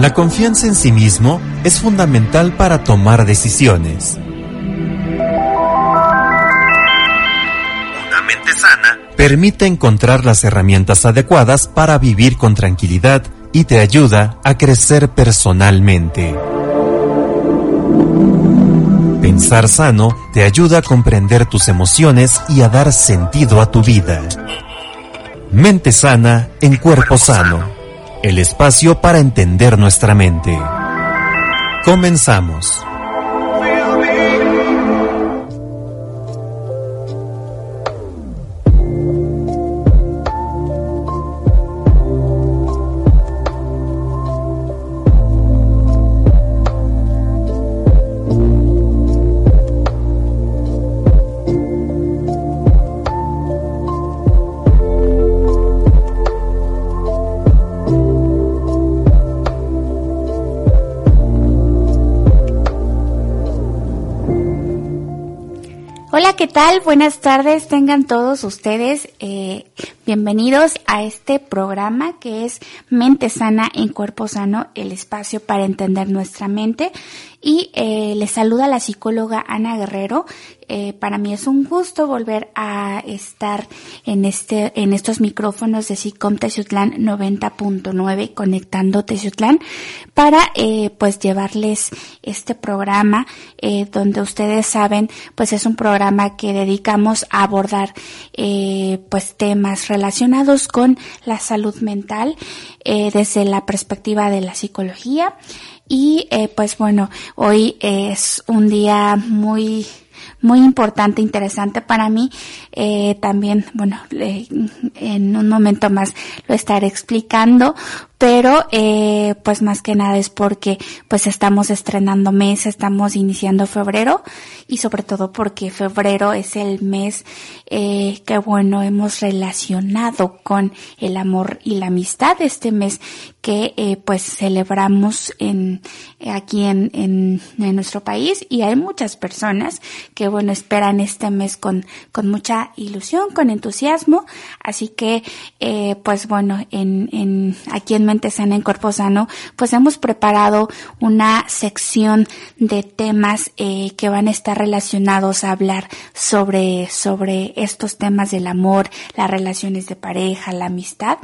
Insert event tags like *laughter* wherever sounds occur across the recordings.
La confianza en sí mismo es fundamental para tomar decisiones. Una mente sana permite encontrar las herramientas adecuadas para vivir con tranquilidad y te ayuda a crecer personalmente. Pensar sano te ayuda a comprender tus emociones y a dar sentido a tu vida. Mente sana en cuerpo sano el espacio para entender nuestra mente. Comenzamos. Tal? Buenas tardes, tengan todos ustedes eh, bienvenidos a este programa que es Mente Sana en Cuerpo Sano, el espacio para entender nuestra mente. Y eh, les saluda la psicóloga Ana Guerrero. Eh, para mí es un gusto volver a estar en este, en estos micrófonos de SICOM Teciutlán 90.9 conectando Teciutlán para eh, pues llevarles este programa eh, donde ustedes saben pues es un programa que dedicamos a abordar pues temas relacionados con la salud mental eh, desde la perspectiva de la psicología. Y eh, pues bueno, hoy es un día muy muy importante, interesante para mí. Eh, también, bueno, en un momento más lo estaré explicando, pero eh, pues más que nada es porque pues estamos estrenando mes, estamos iniciando febrero y sobre todo porque febrero es el mes eh, que bueno hemos relacionado con el amor y la amistad, este mes que eh, pues celebramos en aquí en, en nuestro país y hay muchas personas que bueno esperan este mes con con mucha ilusión, con entusiasmo, así que eh, pues bueno en, en aquí en Mente Sana en Cuerpo Sano, pues hemos preparado una sección de temas eh, que van a estar relacionados a hablar sobre, sobre estos temas del amor, las relaciones de pareja, la amistad.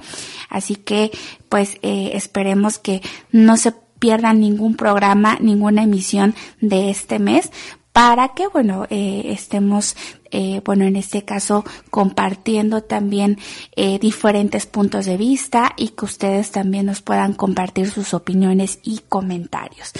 Así que, pues, eh, esperemos que no se pierdan ningún programa, ninguna emisión de este mes para que, bueno, eh, estemos eh, bueno, en este caso compartiendo también eh, diferentes puntos de vista y que ustedes también nos puedan compartir sus opiniones y comentarios.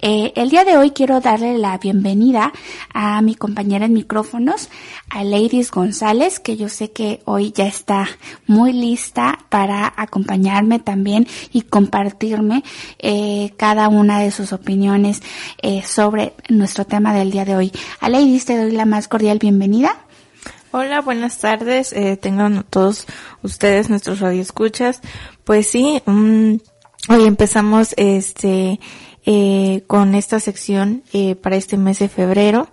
Eh, el día de hoy quiero darle la bienvenida a mi compañera en micrófonos, a Ladies González, que yo sé que hoy ya está muy lista para acompañarme también y compartirme cada una de sus opiniones sobre nuestro tema del día de hoy. A Ladies te doy la más cordial bienvenida Hola, buenas tardes. Eh, tengan todos ustedes nuestros radioescuchas. Pues sí, um, hoy empezamos este eh, con esta sección eh, para este mes de febrero.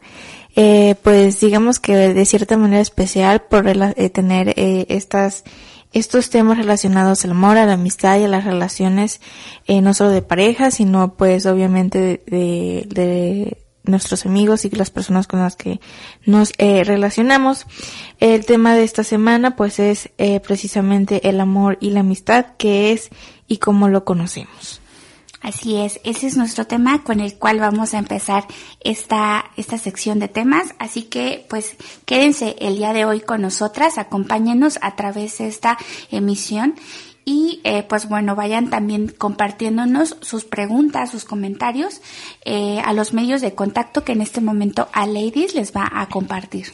Eh, pues digamos que de cierta manera especial por eh, tener eh, estas estos temas relacionados al amor, a la amistad y a las relaciones, eh, no solo de pareja, sino pues obviamente de, de nuestros amigos y las personas con las que nos eh, relacionamos. El tema de esta semana pues es eh, precisamente el amor y la amistad, que es y cómo lo conocemos. Así es, ese es nuestro tema con el cual vamos a empezar esta, esta sección de temas. Así que, pues, quédense el día de hoy con nosotras, acompáñenos a través de esta emisión y eh, pues bueno, vayan también compartiéndonos sus preguntas, sus comentarios eh, a los medios de contacto que en este momento a Ladies les va a compartir.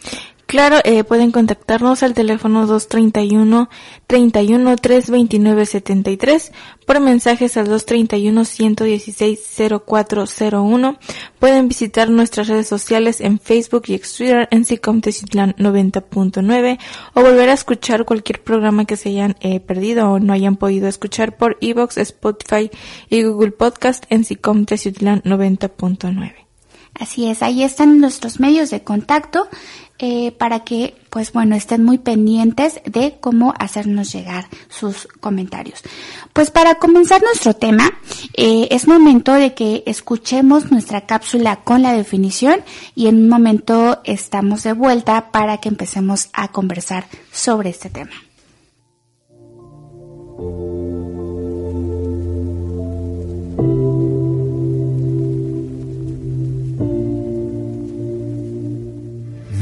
Claro, eh, pueden contactarnos al teléfono 231 31 329 73 por mensajes al 231 116 0401. Pueden visitar nuestras redes sociales en Facebook y Twitter en Sicom 90.9 o volver a escuchar cualquier programa que se hayan eh, perdido o no hayan podido escuchar por Evox, Spotify y Google Podcast en Sicom 90.9. Así es, ahí están nuestros medios de contacto eh, para que, pues bueno, estén muy pendientes de cómo hacernos llegar sus comentarios. Pues para comenzar nuestro tema, eh, es momento de que escuchemos nuestra cápsula con la definición y en un momento estamos de vuelta para que empecemos a conversar sobre este tema.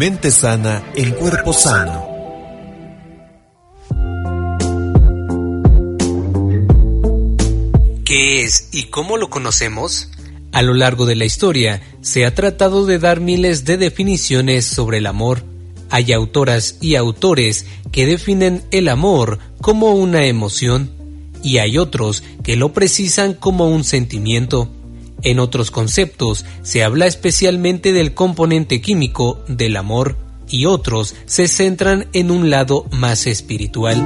Mente sana en cuerpo sano. ¿Qué es y cómo lo conocemos? A lo largo de la historia se ha tratado de dar miles de definiciones sobre el amor. Hay autoras y autores que definen el amor como una emoción y hay otros que lo precisan como un sentimiento. En otros conceptos se habla especialmente del componente químico del amor y otros se centran en un lado más espiritual.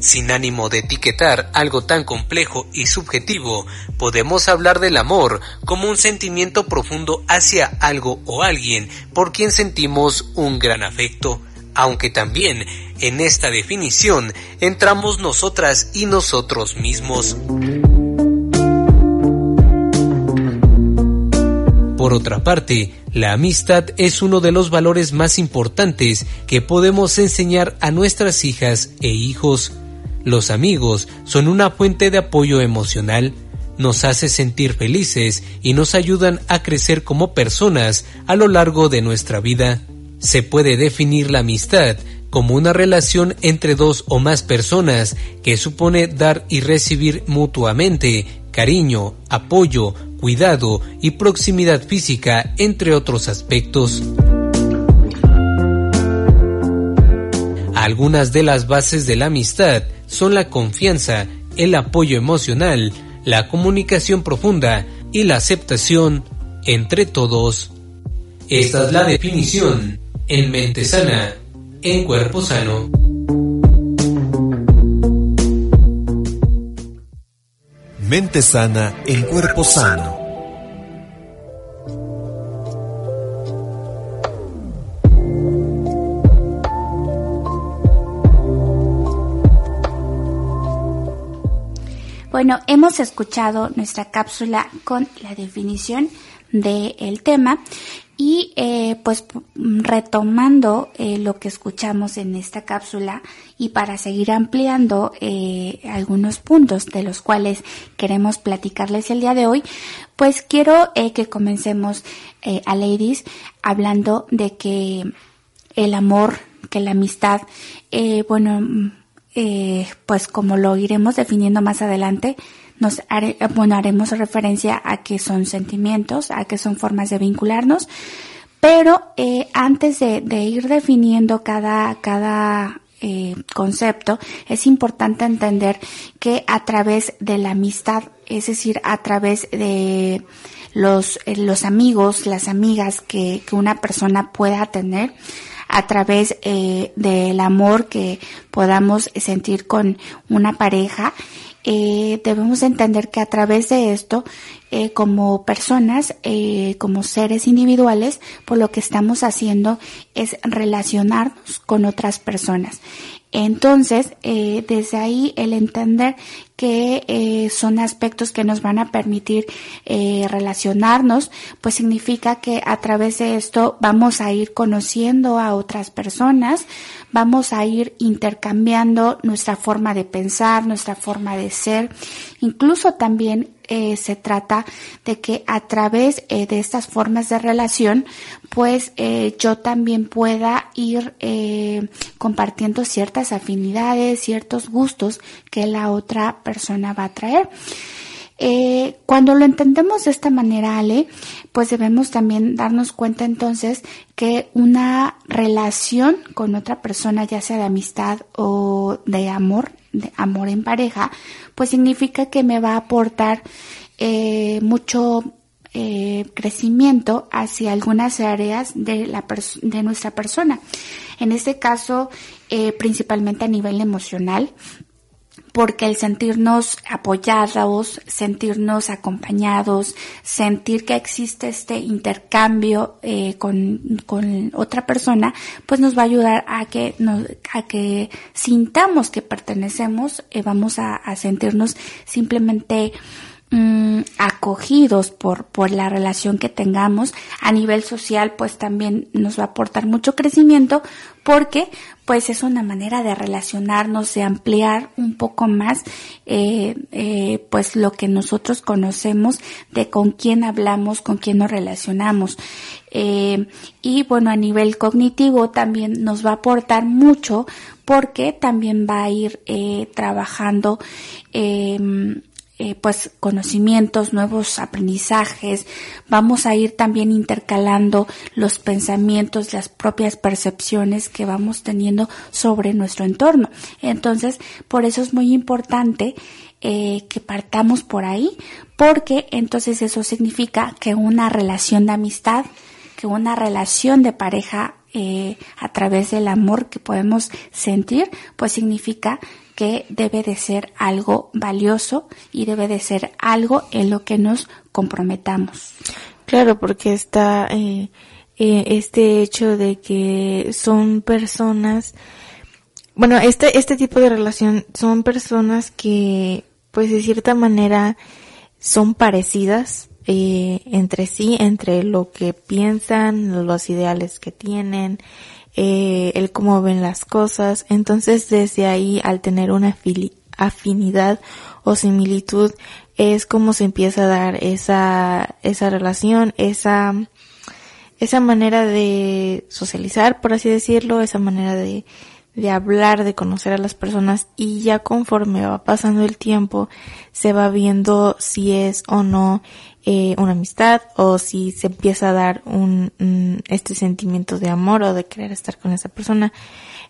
Sin ánimo de etiquetar algo tan complejo y subjetivo, podemos hablar del amor como un sentimiento profundo hacia algo o alguien por quien sentimos un gran afecto, aunque también en esta definición entramos nosotras y nosotros mismos. Por otra parte, la amistad es uno de los valores más importantes que podemos enseñar a nuestras hijas e hijos. Los amigos son una fuente de apoyo emocional, nos hace sentir felices y nos ayudan a crecer como personas a lo largo de nuestra vida. Se puede definir la amistad como una relación entre dos o más personas que supone dar y recibir mutuamente cariño, apoyo, cuidado y proximidad física, entre otros aspectos. Algunas de las bases de la amistad son la confianza, el apoyo emocional, la comunicación profunda y la aceptación entre todos. Esta es la definición en mente sana, en cuerpo sano. Mente sana en cuerpo sano. Bueno, hemos escuchado nuestra cápsula con la definición del tema y eh, pues retomando eh, lo que escuchamos en esta cápsula y para seguir ampliando eh, algunos puntos de los cuales queremos platicarles el día de hoy, pues quiero que comencemos a Ladies hablando de que el amor, que la amistad, bueno, pues como lo iremos definiendo más adelante, nos bueno, haremos referencia a que son sentimientos, a que son formas de vincularnos, pero eh, antes de, ir definiendo cada, cada eh, concepto, es importante entender que a través de la amistad, es decir, a través de los, eh, los amigos, las amigas que, que una persona pueda tener, a través eh, del amor que podamos sentir con una pareja, eh, debemos entender que a través de esto, eh, como personas, eh, como seres individuales, por lo que estamos haciendo es relacionarnos con otras personas. Entonces, eh, desde ahí el entender que eh, son aspectos que nos van a permitir eh, relacionarnos, pues significa que a través de esto vamos a ir conociendo a otras personas, vamos a ir intercambiando nuestra forma de pensar, nuestra forma de ser, incluso también eh, se trata de que a través eh, de estas formas de relación, pues eh, yo también pueda ir compartiendo ciertas afinidades, ciertos gustos que la otra persona va a traer. Cuando lo entendemos de esta manera, Ale, pues debemos también darnos cuenta entonces que una relación con otra persona, ya sea de amistad o de amor, de amor en pareja, pues significa que me va a aportar eh, mucho eh, crecimiento hacia algunas áreas de, la de nuestra persona. En este caso, eh, principalmente a nivel emocional, porque el sentirnos apoyados, sentirnos acompañados, sentir que existe este intercambio eh, con, con, otra persona, pues nos va a ayudar a que nos, a que sintamos que pertenecemos, eh, vamos a, a sentirnos simplemente Mm, acogidos por, por la relación que tengamos. A nivel social pues también nos va a aportar mucho crecimiento porque pues es una manera de relacionarnos de ampliar un poco más eh, eh, pues lo que nosotros conocemos de con quién hablamos con quién nos relacionamos. Eh, y bueno a nivel cognitivo también nos va a aportar mucho porque también va a ir trabajando eh, pues conocimientos, nuevos aprendizajes, vamos a ir también intercalando los pensamientos, las propias percepciones que vamos teniendo sobre nuestro entorno. Entonces, por eso es muy importante eh, que partamos por ahí, porque entonces eso significa que una relación de amistad, que una relación de pareja eh, a través del amor que podemos sentir, pues significa que debe de ser algo valioso y debe de ser algo en lo que nos comprometamos. Claro, porque está eh, eh, este hecho de que son personas, bueno, este, este tipo de relación son personas que, pues de cierta manera, son parecidas eh, entre sí, entre lo que piensan, los ideales que tienen, eh, el cómo ven las cosas. Entonces desde ahí al tener una afinidad o similitud es como se empieza a dar esa, esa relación, esa, esa manera de socializar, por así decirlo, esa manera de, de hablar, de conocer a las personas y ya conforme va pasando el tiempo se va viendo si es o no eh, una amistad o si se empieza a dar un, este sentimiento de amor o de querer estar con esa persona.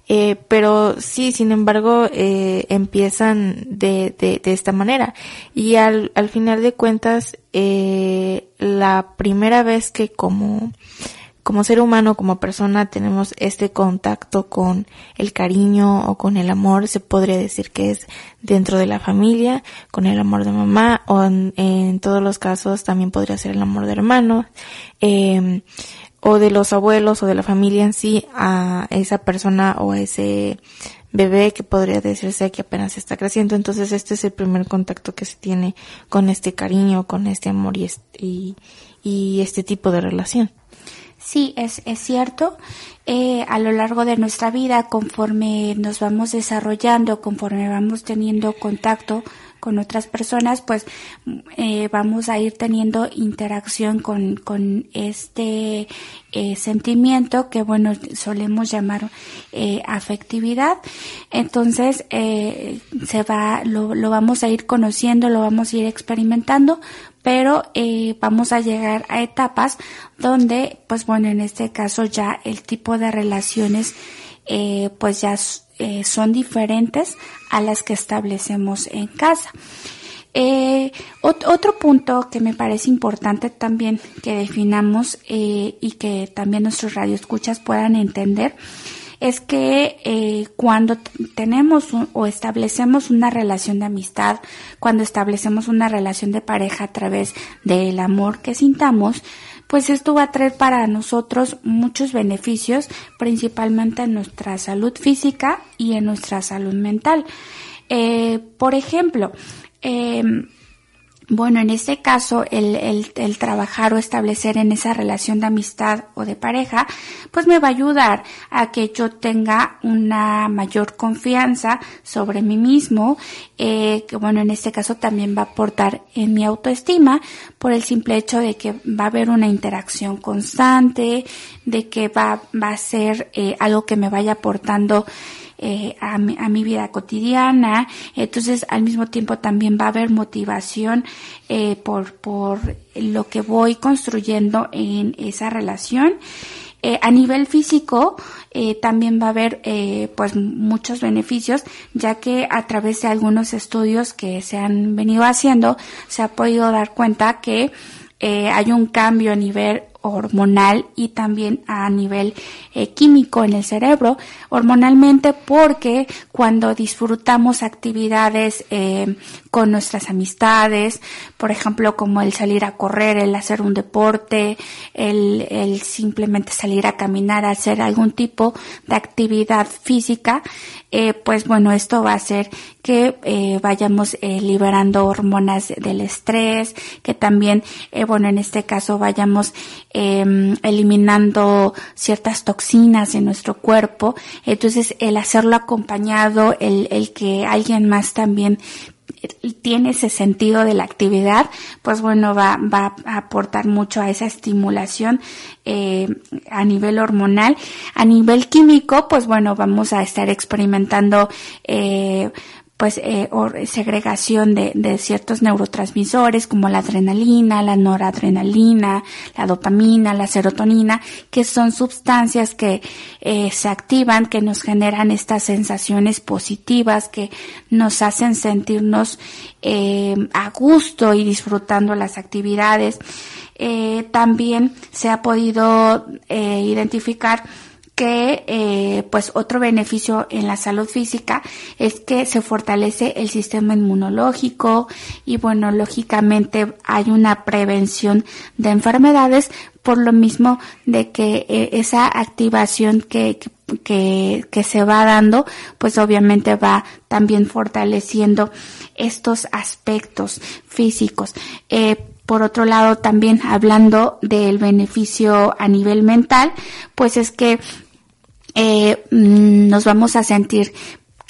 Eh, pero sí, sin embargo, eh, empiezan de, de, de, esta manera. Y al, al final de cuentas, eh, la primera vez que como como ser humano, como persona, tenemos este contacto con el cariño o con el amor, se podría decir que es dentro de la familia, con el amor de mamá, o en, todos los casos también podría ser el amor de hermano, eh, o de los abuelos o de la familia en sí a esa persona o a ese bebé que podría decirse que apenas está creciendo. Entonces este es el primer contacto que se tiene con este cariño, con este amor y, y, y este tipo de relación. Sí, es, es cierto. Eh, a lo largo de nuestra vida, conforme nos vamos desarrollando, conforme vamos teniendo contacto con otras personas, pues eh, vamos a ir teniendo interacción con, con este eh, sentimiento que, bueno, solemos llamar eh, afectividad. Entonces, eh, se va, lo, lo vamos a ir conociendo, lo vamos a ir experimentando, pero eh, vamos a llegar a etapas donde, pues bueno, en este caso ya el tipo de relaciones, eh, pues ya eh, son diferentes a las que establecemos en casa. Eh, otro punto que me parece importante también que definamos eh, y que también nuestros radioescuchas puedan entender es que eh, cuando tenemos o establecemos una relación de amistad, cuando establecemos una relación de pareja a través del amor que sintamos, pues esto va a traer para nosotros muchos beneficios, principalmente en nuestra salud física y en nuestra salud mental. Eh, por ejemplo, eh, bueno, en este caso, el, el, el, trabajar o establecer en esa relación de amistad o de pareja, pues me va a ayudar a que yo tenga una mayor confianza sobre mí mismo, eh, que bueno, en este caso también va a aportar en mi autoestima por el simple hecho de que va a haber una interacción constante, de que va, va a ser eh, algo que me vaya aportando eh, a, mi, a, mi, vida cotidiana. Entonces, al mismo tiempo también va a haber motivación eh, por, por lo que voy construyendo en esa relación. Eh, a nivel físico eh, también va a haber eh, pues muchos beneficios ya que a través de algunos estudios que se han venido haciendo se ha podido dar cuenta que eh, hay un cambio a nivel hormonal y también a nivel eh, químico en el cerebro, hormonalmente porque cuando disfrutamos actividades eh, con nuestras amistades, por ejemplo como el salir a correr, el hacer un deporte, el, el simplemente salir a caminar, hacer algún tipo de actividad física, eh, pues bueno, esto va a hacer que eh, vayamos eh, liberando hormonas del estrés, que también, bueno, en este caso vayamos em, eliminando ciertas toxinas en nuestro cuerpo. Entonces, el hacerlo acompañado, el, el que alguien más también tiene ese sentido de la actividad, pues bueno, va, va a aportar mucho a esa estimulación eh, a nivel hormonal. A nivel químico, pues bueno, vamos a estar experimentando eh, pues eh, segregación de, de, ciertos neurotransmisores como la adrenalina, la noradrenalina, la dopamina, la serotonina, que son sustancias que eh, se activan, que nos generan estas sensaciones positivas, que nos hacen sentirnos eh, a gusto y disfrutando las actividades. Eh, también se ha podido eh, identificar que eh, pues otro beneficio en la salud física es que se fortalece el sistema inmunológico y bueno lógicamente hay una prevención de enfermedades por lo mismo de que eh, esa activación que, que, que se va dando pues obviamente va también fortaleciendo estos aspectos físicos. Eh, por otro lado, también hablando del beneficio a nivel mental, pues es que eh, mm, nos vamos a sentir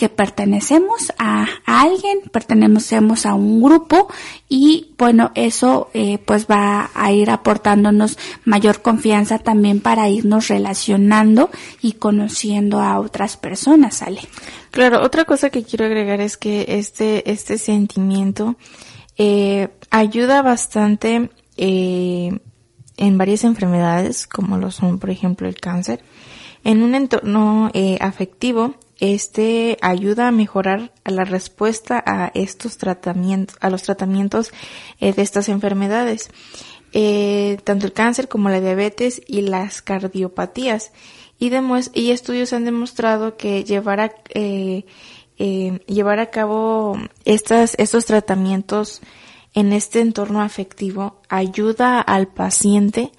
que pertenecemos a, alguien, pertenecemos a un grupo y bueno, eso eh, pues va a ir aportándonos mayor confianza también para irnos relacionando y conociendo a otras personas, ¿sale? Claro, otra cosa que quiero agregar es que este, este sentimiento eh, ayuda bastante eh, en varias enfermedades como lo son por ejemplo el cáncer en un entorno eh, afectivo, este ayuda a mejorar la respuesta a estos tratamientos, a los tratamientos eh, de estas enfermedades, eh, tanto el cáncer como la diabetes y las cardiopatías. Y, y estudios han demostrado que llevar a, llevar a cabo estas, estos tratamientos en este entorno afectivo ayuda al paciente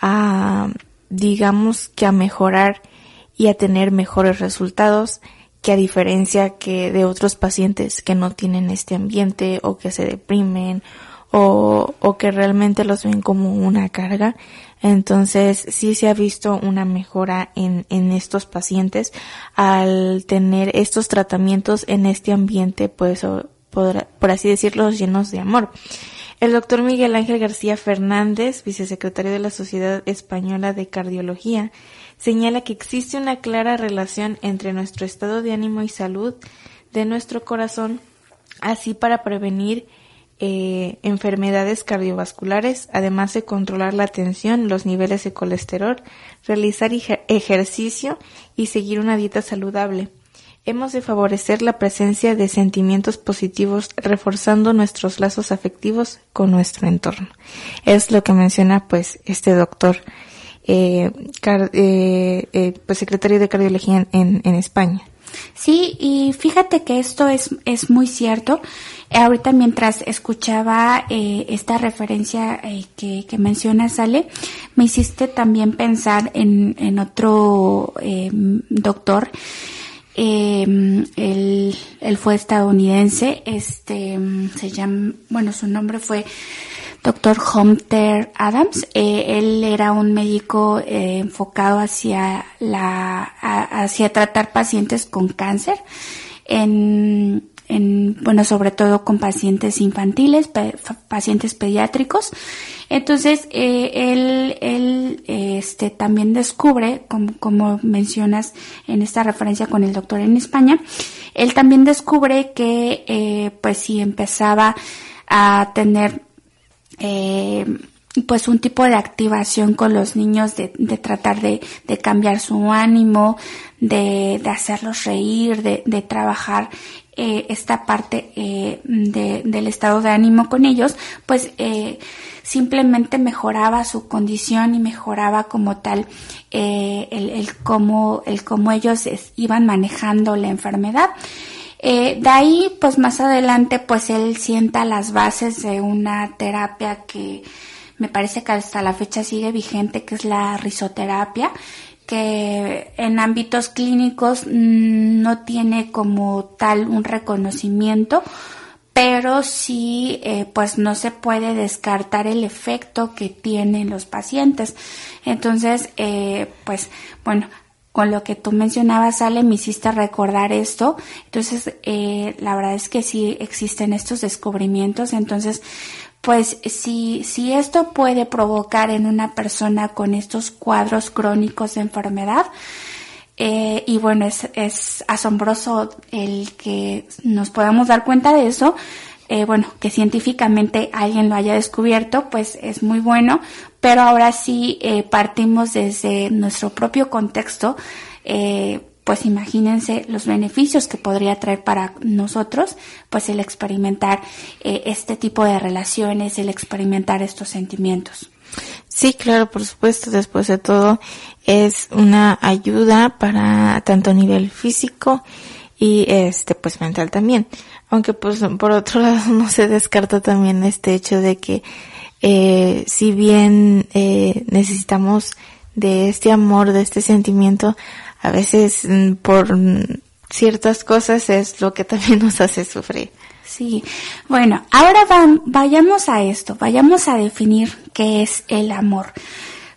a digamos que a mejorar y a tener mejores resultados que a diferencia que de otros pacientes que no tienen este ambiente o que se deprimen o, o que realmente los ven como una carga. Entonces sí se ha visto una mejora en, en estos pacientes al tener estos tratamientos en este ambiente pues por, por así decirlo llenos de amor. El doctor Miguel Ángel García Fernández, vicesecretario de la Sociedad Española de Cardiología, señala que existe una clara relación entre nuestro estado de ánimo y salud de nuestro corazón, así para prevenir eh, enfermedades cardiovasculares, además de controlar la tensión, los niveles de colesterol, realizar ejercicio y seguir una dieta saludable. Hemos de favorecer la presencia de sentimientos positivos reforzando nuestros lazos afectivos con nuestro entorno. Es lo que menciona pues este doctor, eh, eh, eh, pues secretario de cardiología en, en España. Sí, y fíjate que esto es, es muy cierto. ahorita mientras escuchaba eh, esta referencia eh, que, que mencionas, Ale, me hiciste también pensar en, en otro eh, doctor eh, él, él, fue estadounidense, este, se llama, bueno, su nombre fue Dr. Hunter Adams. Eh, él era un médico eh, enfocado hacia la, hacia tratar pacientes con cáncer en, en, bueno, sobre todo con pacientes infantiles, pacientes pediátricos. Entonces, eh, él, él, este, también descubre, como, como mencionas en esta referencia con el doctor en España, él también descubre que, eh, pues si empezaba a tener, eh, pues un tipo de activación con los niños de, de tratar de, de, cambiar su ánimo, de, de hacerlos reír, de trabajar eh, esta parte eh, del estado de ánimo con ellos, pues eh, simplemente mejoraba su condición y mejoraba como tal el, el, cómo, el cómo ellos iban manejando la enfermedad. de ahí, pues más adelante, pues él sienta las bases de una terapia que me parece que hasta la fecha sigue vigente, que es la risoterapia, que en ámbitos clínicos mm, no tiene como tal un reconocimiento, pero sí eh, pues no se puede descartar el efecto que tienen los pacientes. Entonces, eh, pues bueno, con lo que tú mencionabas, Ale, me hiciste recordar esto. Entonces, eh, la verdad es que sí existen estos descubrimientos. Entonces, pues si, si esto puede provocar en una persona con estos cuadros crónicos de enfermedad, eh, y bueno, es, es asombroso el que nos podamos dar cuenta de eso. Eh, bueno, que científicamente alguien lo haya descubierto, pues es muy bueno, pero ahora sí eh, partimos desde nuestro propio contexto, eh, pues imagínense los beneficios que podría traer para nosotros, pues el experimentar eh, este tipo de relaciones, el experimentar estos sentimientos. Sí, claro, por supuesto, después de todo es una ayuda para tanto nivel físico y este pues mental también. Aunque pues por otro *laughs* lado no se descarta también este hecho de que eh, si bien eh, necesitamos de este amor, de este sentimiento, a veces mm, por ciertas cosas es lo que también *laughs* nos hace sufrir. Sí, bueno, ahora vayamos a esto, vayamos a definir qué es el amor,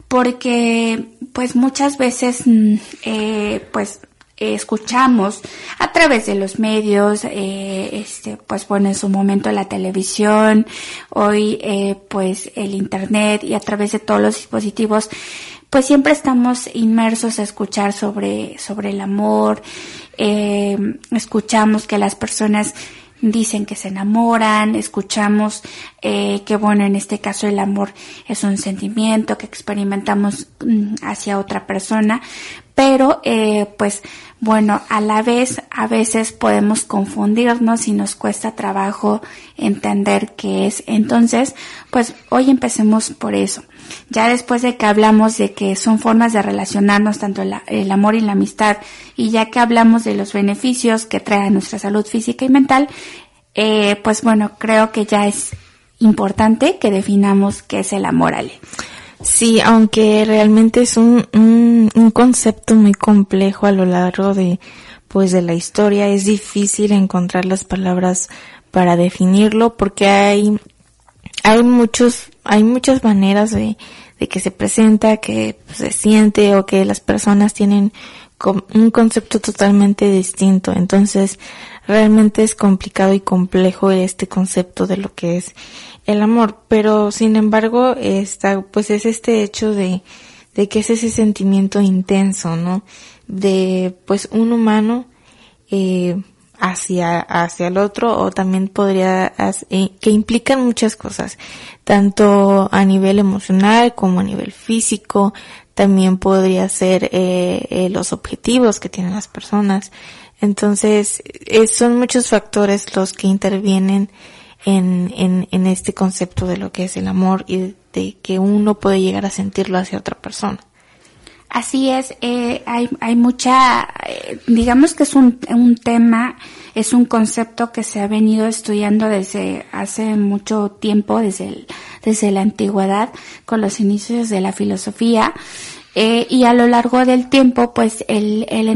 porque pues muchas veces mm, eh, pues escuchamos a través de los medios, eh, este, pues bueno, en su momento la televisión, hoy eh, pues el internet y a través de todos los dispositivos, pues siempre estamos inmersos a escuchar sobre, sobre el amor, eh, escuchamos que las personas dicen que se enamoran, escuchamos eh, que bueno, en este caso el amor es un sentimiento que experimentamos mm, hacia otra persona, pero eh, pues bueno, a la vez a veces podemos confundirnos y nos cuesta trabajo entender qué es. Entonces, pues hoy empecemos por eso. Ya después de que hablamos de que son formas de relacionarnos tanto el, amor y la amistad y ya que hablamos de los beneficios que trae a nuestra salud física y mental, eh, pues bueno, creo que ya es importante que definamos qué es el amor, Ale. Sí, aunque realmente es un, un, un, concepto muy complejo a lo largo de, pues, de la historia, es difícil encontrar las palabras para definirlo porque hay, hay muchos, hay muchas maneras de, de que se presenta, que se siente o que las personas tienen un concepto totalmente distinto. Entonces, realmente es complicado y complejo este concepto de lo que es el amor, pero sin embargo, está, pues es este hecho de, de que es ese sentimiento intenso, ¿no? De, pues, un humano, eh, hacia, hacia el otro o también podría, eh, que implican muchas cosas, tanto a nivel emocional como a nivel físico, también podría ser eh, eh, los objetivos que tienen las personas. Entonces, eh, son muchos factores los que intervienen en, en, en este concepto de lo que es el amor y de que uno puede llegar a sentirlo hacia otra persona. Así es, eh, hay, hay mucha, eh, digamos que es un, un tema, es un concepto que se ha venido estudiando desde hace mucho tiempo, desde, desde la antigüedad, con los inicios de la filosofía. Eh, y a lo largo del tiempo, pues el, el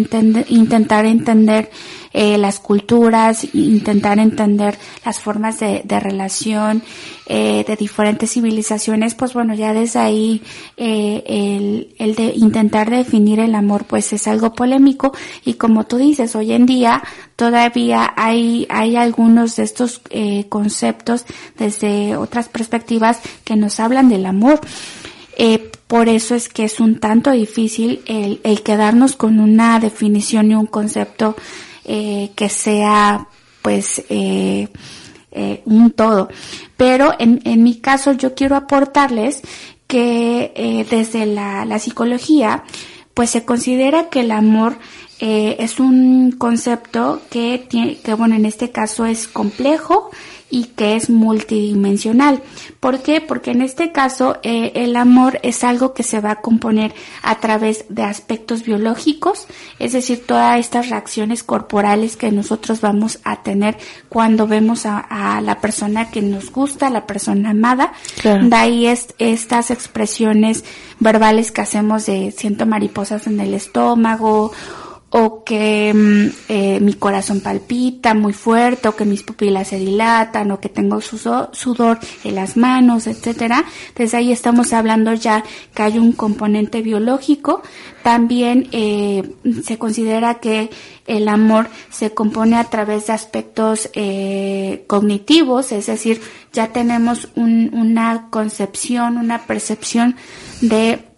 intentar entender eh, las culturas, intentar entender las formas de, de relación eh, de diferentes civilizaciones, pues bueno, ya desde ahí eh, el, el de intentar definir el amor, pues es algo polémico y como tú dices, hoy en día todavía hay, hay algunos de estos eh, conceptos desde otras perspectivas que nos hablan del amor. Eh, por eso es que es un tanto difícil el, el quedarnos con una definición y un concepto eh, que sea pues eh, eh, un todo. Pero en, en mi caso yo quiero aportarles que eh, desde la, la psicología pues se considera que el amor eh, es un concepto que tiene, que bueno, en este caso es complejo y que es multidimensional. ¿Por qué? Porque en este caso eh, el amor es algo que se va a componer a través de aspectos biológicos, es decir, todas estas reacciones corporales que nosotros vamos a tener cuando vemos a, la persona que nos gusta, la persona amada. De ahí es, estas expresiones verbales que hacemos de siento mariposas en el estómago o que mm, eh, mi corazón palpita muy fuerte, o que mis pupilas se dilatan, o que tengo sudor, en las manos, etcétera. Desde ahí estamos hablando ya que hay un componente biológico. También eh, se considera que el amor se compone a través de aspectos eh, cognitivos, es decir, ya tenemos una concepción, una percepción de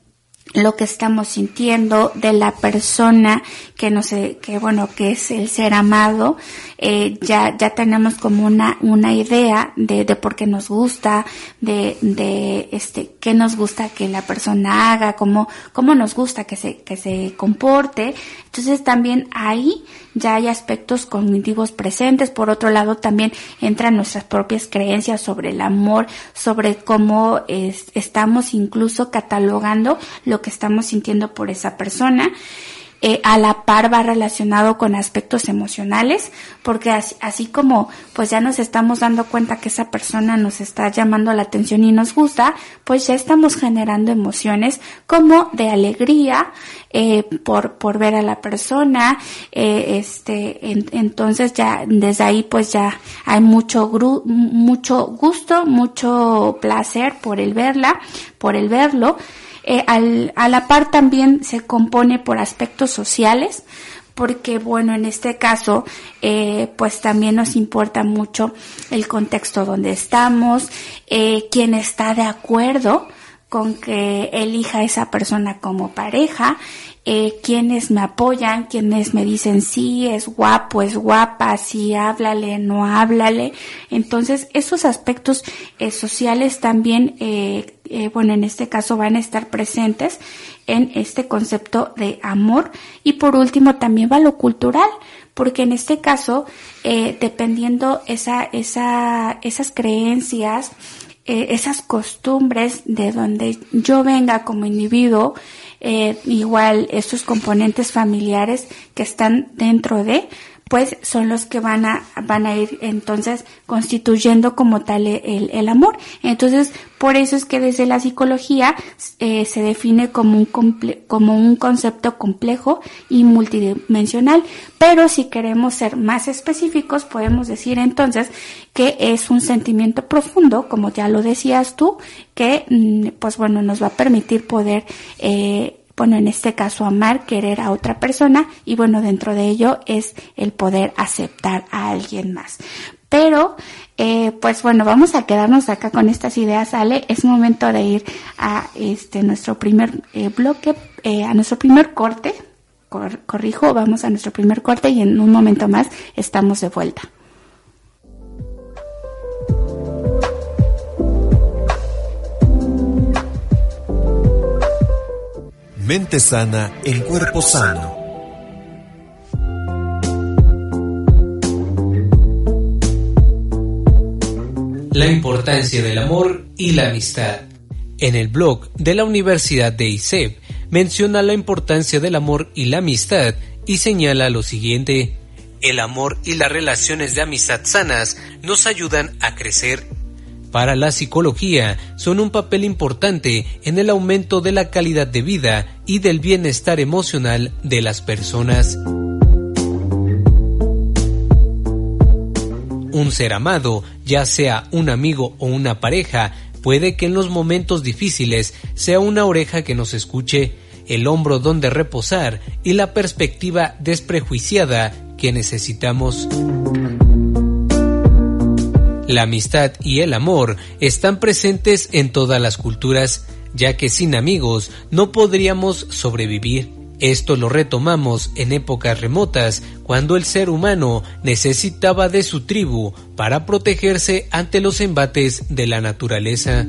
lo que estamos sintiendo de la persona que no sé que bueno que es el ser amado eh, ya ya tenemos como una una idea de, de por qué nos gusta de de este qué nos gusta que la persona haga cómo cómo nos gusta que se que se comporte entonces también ahí ya hay aspectos cognitivos presentes. Por otro lado, también entran nuestras propias creencias sobre el amor, sobre cómo estamos incluso catalogando lo que estamos sintiendo por esa persona. Eh, a la par va relacionado con aspectos emocionales, porque así, como pues ya nos estamos dando cuenta que esa persona nos está llamando la atención y nos gusta, pues ya estamos generando emociones como de alegría eh, por, por ver a la persona, eh, este, entonces ya desde ahí pues ya hay mucho, mucho gusto, mucho placer por el verla, por el verlo, eh, al, a la par también se compone por aspectos sociales, porque bueno, en este caso, eh, pues también nos importa mucho el contexto donde estamos, eh, quién está de acuerdo con que elija a esa persona como pareja, eh, quienes me apoyan, quienes me dicen sí, es guapo, es guapa, sí, háblale, no háblale. Entonces, esos aspectos eh, sociales también, eh, eh, bueno, en este caso van a estar presentes en este concepto de amor. Y por último, también va lo cultural, porque en este caso, eh, dependiendo esa, esa, esas creencias, eh, esas costumbres de donde yo venga como individuo, eh, igual esos componentes familiares que están dentro de, pues son los que van a, van a ir entonces constituyendo como tal el, el amor. Entonces, por eso es que desde la psicología eh, se define como un, como un concepto complejo y multidimensional. Pero si queremos ser más específicos, podemos decir entonces que es un sentimiento profundo, como ya lo decías tú, que mm, pues bueno, nos va a permitir poder eh, bueno, en este caso amar, querer a otra persona y bueno, dentro de ello es el poder aceptar a alguien más. Pero, eh, pues bueno, vamos a quedarnos acá con estas ideas, Ale. Es momento de ir a este nuestro primer eh, bloque, eh, a nuestro primer corte. corrijo, vamos a nuestro primer corte y en un momento más estamos de vuelta. Mente sana en cuerpo sano. La importancia del amor y la amistad. En el blog de la Universidad de ISEP menciona la importancia del amor y la amistad y señala lo siguiente. El amor y las relaciones de amistad sanas nos ayudan a crecer para la psicología son un papel importante en el aumento de la calidad de vida y del bienestar emocional de las personas. Un ser amado, ya sea un amigo o una pareja, puede que en los momentos difíciles sea una oreja que nos escuche, el hombro donde reposar y la perspectiva desprejuiciada que necesitamos. La amistad y el amor están presentes en todas las culturas, ya que sin amigos no podríamos sobrevivir. Esto lo retomamos en épocas remotas, cuando el ser humano necesitaba de su tribu para protegerse ante los embates de la naturaleza.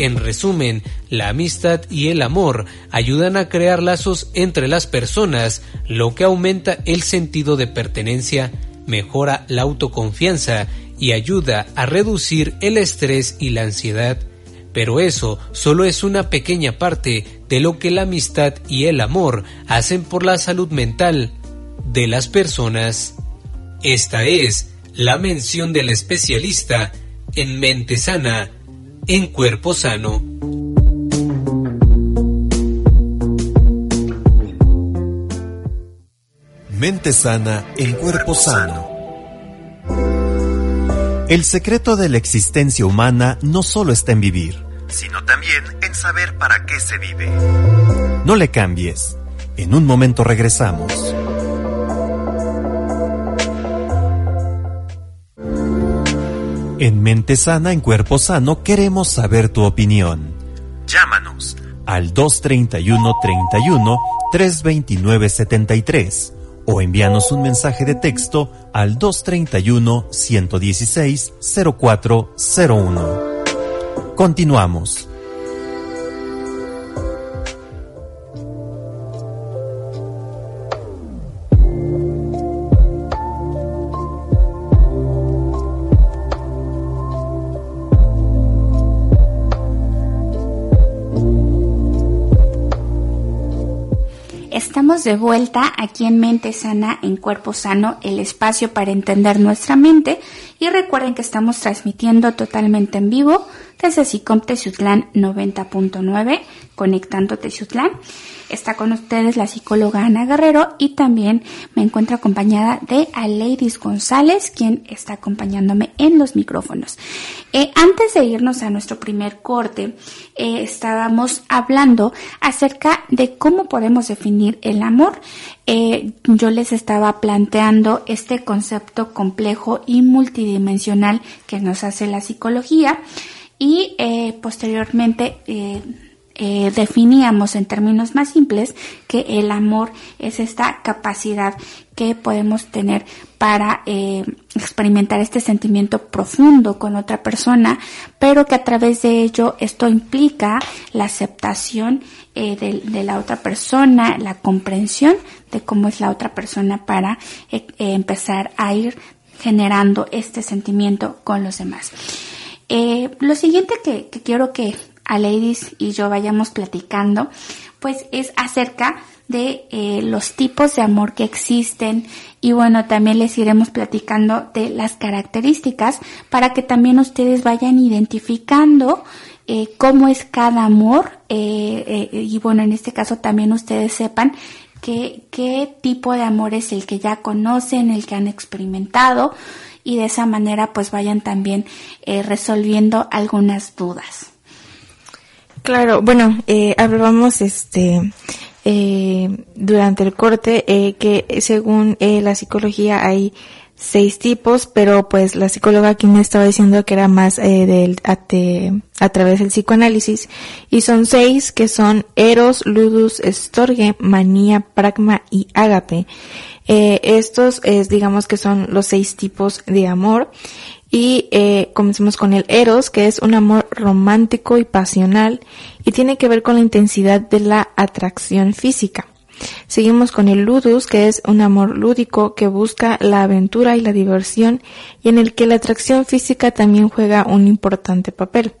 En resumen, la amistad y el amor ayudan a crear lazos entre las personas, lo que aumenta el sentido de pertenencia, mejora la autoconfianza y ayuda a reducir el estrés y la ansiedad. Pero eso solo es una pequeña parte de lo que la amistad y el amor hacen por la salud mental de las personas. Esta es la mención del especialista en mente sana, en cuerpo sano. Mente sana en cuerpo sano. El secreto de la existencia humana no solo está en vivir, sino también en saber para qué se vive. No le cambies. En un momento regresamos. En Mente Sana, en Cuerpo Sano, queremos saber tu opinión. Llámanos al 231 31 329 73 o envíanos un mensaje de texto al 231 116 0401. Continuamos. Estamos de vuelta aquí en Mente Sana, en Cuerpo Sano, el espacio para entender nuestra mente. Y recuerden que estamos transmitiendo totalmente en vivo desde SICOM Teciutlán 90.9, conectando Teciutlán. Está con ustedes la psicóloga Ana Guerrero y también me encuentro acompañada de Aleidis González, quien está acompañándome en los micrófonos. Eh, antes de irnos a nuestro primer corte, eh, estábamos hablando acerca de cómo podemos definir el amor. Eh, yo les estaba planteando este concepto complejo y multidimensional que nos hace la psicología y posteriormente eh, definíamos en términos más simples que el amor es esta capacidad que podemos tener para eh, experimentar este sentimiento profundo con otra persona, pero que a través de ello esto implica la aceptación eh, de, la otra persona, la comprensión de cómo es la otra persona para empezar a ir generando este sentimiento con los demás. Lo siguiente que quiero que a Ladies y yo vayamos platicando, pues es acerca de eh, los tipos de amor que existen. Y bueno, también les iremos platicando de las características para que también ustedes vayan identificando eh, cómo es cada amor eh, y bueno, en este caso también ustedes sepan qué tipo de amor es el que ya conocen, el que han experimentado y de esa manera pues vayan también resolviendo algunas dudas. Claro, bueno, eh, hablábamos este eh, durante el corte eh, que según eh, la psicología hay seis tipos, pero pues la psicóloga aquí me estaba diciendo que era más eh, del, a, a, través del psicoanálisis y son seis que son eros, ludus, estorge, manía, pragma y ágape. Eh, estos es digamos que son los seis tipos de amor y eh, comencemos con el eros, que es un amor romántico y pasional y tiene que ver con la intensidad de la atracción física. Seguimos con el ludus, que es un amor lúdico que busca la aventura y la diversión y en el que la atracción física también juega un importante papel.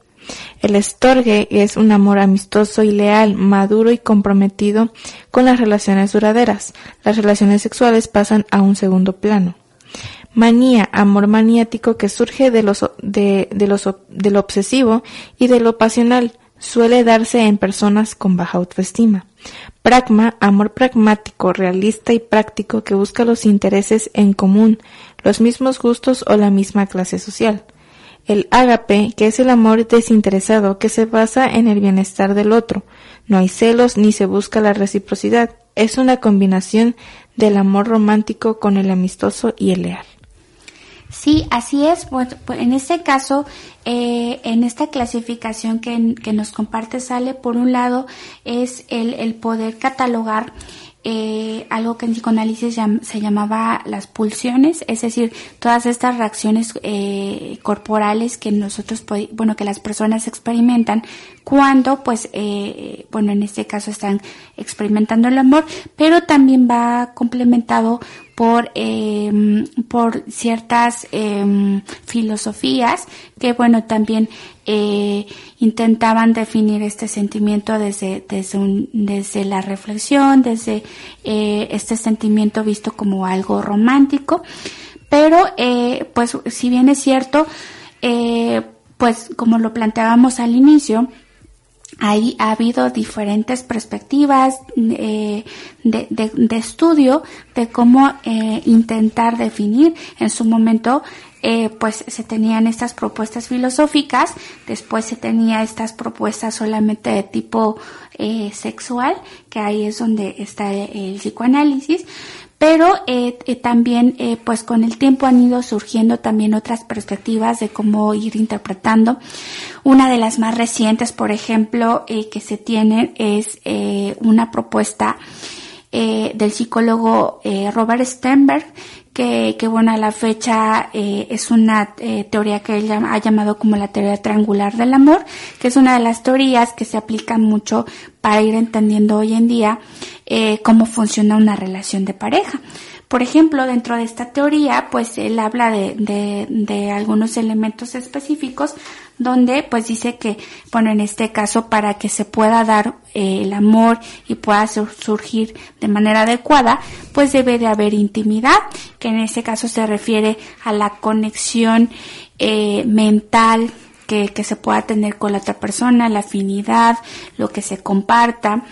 El estorge es un amor amistoso y leal, maduro y comprometido con las relaciones duraderas. Las relaciones sexuales pasan a un segundo plano. Manía, amor maniático que surge de, de lo obsesivo y de lo pasional. Suele darse en personas con baja autoestima. Pragma, amor pragmático, realista y práctico que busca los intereses en común, los mismos gustos o la misma clase social. El ágape, que es el amor desinteresado que se basa en el bienestar del otro. No hay celos ni se busca la reciprocidad. Es una combinación del amor romántico con el amistoso y el leal. Sí, así es. Pues, pues, en este caso, eh, en esta clasificación que, que, nos comparte sale, por un lado, es el, el poder catalogar eh, algo que en psicoanálisis se llamaba las pulsiones, es decir, todas estas reacciones eh, corporales que nosotros, bueno, que las personas experimentan cuando pues eh, bueno en este caso están experimentando el amor pero también va complementado por eh, por ciertas eh, filosofías que bueno también eh, intentaban definir este sentimiento desde un, desde la reflexión desde este sentimiento visto como algo romántico. Pero pues si bien es cierto pues como lo planteábamos al inicio Ahí ha habido diferentes perspectivas eh, de, estudio de cómo eh, intentar definir. En su momento eh, pues se tenían estas propuestas filosóficas, después se tenía estas propuestas solamente de tipo sexual, que ahí es donde está el psicoanálisis, pero eh, eh, también eh, pues con el tiempo han ido surgiendo también otras perspectivas de cómo ir interpretando. Una de las más recientes, por ejemplo, eh, que se tiene es eh, una propuesta del psicólogo Robert Sternberg, que, que, bueno, a la fecha eh, es una eh, teoría que él ha llamado como la teoría triangular del amor, que es una de las teorías que se aplican mucho para ir entendiendo hoy en día eh, cómo funciona una relación de pareja. Por ejemplo, dentro de esta teoría, pues él habla de, de, de algunos elementos específicos donde pues dice que, bueno, en este caso para que se pueda dar eh, el amor y pueda surgir de manera adecuada, pues debe de haber intimidad, que en este caso se refiere a la conexión eh, mental que, que se pueda tener con la otra persona, la afinidad, lo que se comparta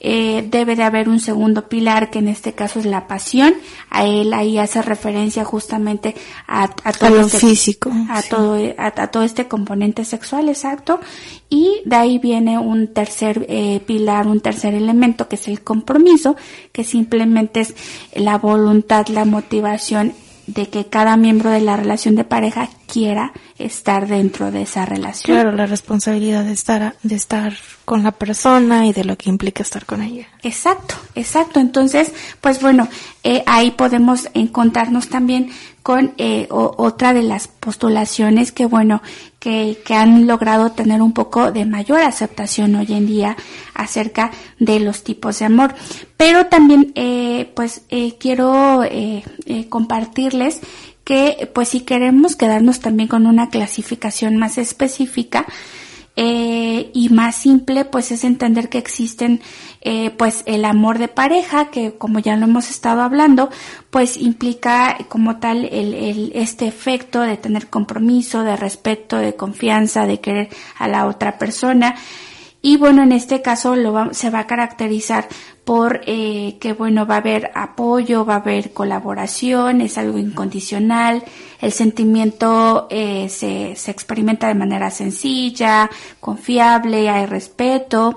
eh, debe de haber un segundo pilar que en este caso es la pasión. A él ahí hace referencia justamente a, a todo a este, físico, a sí. todo a, a, todo este componente sexual, exacto. Y de ahí viene un tercer eh, pilar, un tercer elemento que es el compromiso, que simplemente es la voluntad, la motivación de que cada miembro de la relación de pareja quiera estar dentro de esa relación. Claro, la responsabilidad de estar, de estar con la persona y de lo que implica estar con ella. Exacto, exacto. Entonces, pues bueno, eh, ahí podemos encontrarnos también con eh, o, otra de las postulaciones que bueno que, que, han logrado tener un poco de mayor aceptación hoy en día acerca de los tipos de amor pero también eh, pues eh, quiero eh, compartirles que pues si queremos quedarnos también con una clasificación más específica eh, y más simple pues es entender que existen eh, pues el amor de pareja que como ya lo hemos estado hablando pues implica como tal el, el, este efecto de tener compromiso de respeto de confianza de querer a la otra persona. Y bueno en este caso lo va, se va a caracterizar por eh, que bueno va a haber apoyo, va a haber colaboración, es algo incondicional, el sentimiento eh, se, se experimenta de manera sencilla, confiable, hay respeto.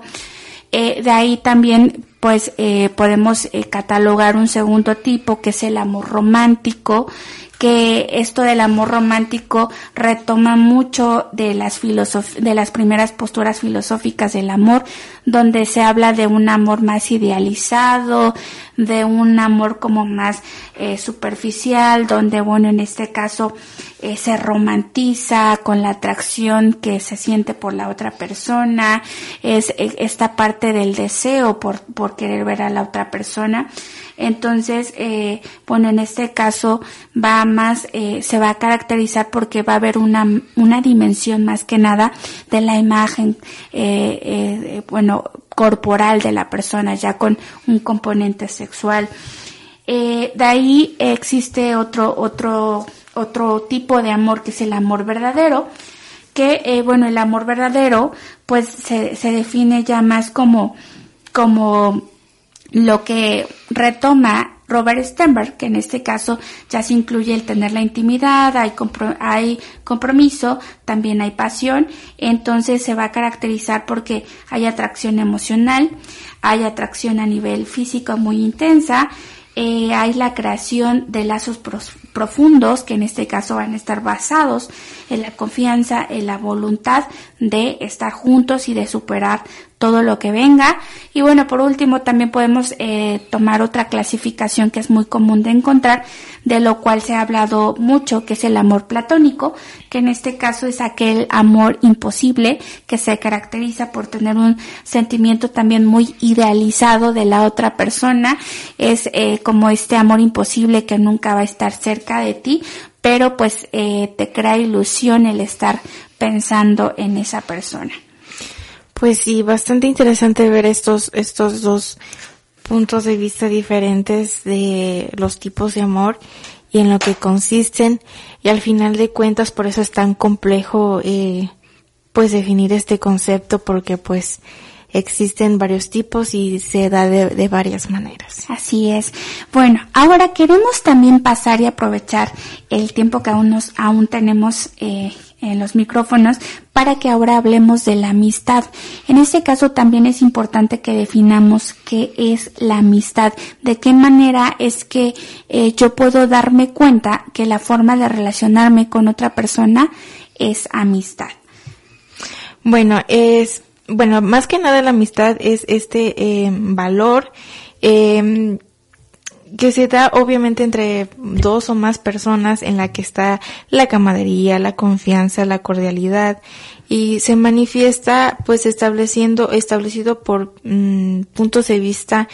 Eh, de ahí también pues eh, podemos catalogar un segundo tipo que es el amor romántico que esto del amor romántico retoma mucho de las de las primeras posturas filosóficas del amor, donde se habla de un amor más idealizado, de un amor como más eh, superficial, donde bueno, en este caso eh, se romantiza con la atracción que se siente por la otra persona, es eh, esta parte del deseo por, por querer ver a la otra persona. Entonces, eh, bueno, en este caso va más, eh, se va a caracterizar porque va a haber una, una dimensión más que nada de la imagen, eh, bueno, corporal de la persona, ya con un componente sexual. De ahí existe otro, otro, otro tipo de amor que es el amor verdadero, que, bueno, el amor verdadero, pues se, se define ya más como, como lo que retoma Robert Sternberg, que en este caso ya se incluye el tener la intimidad, hay, hay compromiso, también hay pasión, entonces se va a caracterizar porque hay atracción emocional, hay atracción a nivel físico muy intensa, eh, hay la creación de lazos profundos que en este caso van a estar basados en la confianza, en la voluntad de estar juntos y de superar todo lo que venga. Y bueno, por último también podemos eh, tomar otra clasificación que es muy común de encontrar de lo cual se ha hablado mucho, que es el amor platónico, que en este caso es aquel amor imposible que se caracteriza por tener un sentimiento también muy idealizado de la otra persona, es eh, como este amor imposible que nunca va a estar cerca de ti, pero pues eh, te crea ilusión el estar pensando en esa persona. Pues sí, bastante interesante ver estos, estos dos puntos de vista diferentes de los tipos de amor y en lo que consisten y al final de cuentas por eso es tan complejo eh, pues definir este concepto porque pues existen varios tipos y se da de, varias maneras. Así es. Bueno, ahora queremos también pasar y aprovechar el tiempo que aún nos aún tenemos eh, en los micrófonos para que ahora hablemos de la amistad. En este caso también es importante que definamos qué es la amistad, de qué manera es que eh, yo puedo darme cuenta que la forma de relacionarme con otra persona es amistad. Bueno, es, bueno, más que nada la amistad es este eh, valor eh, que se da obviamente entre dos o más personas en la que está la camaradería, la confianza, la cordialidad y se manifiesta pues estableciendo, establecido por mm, puntos de vista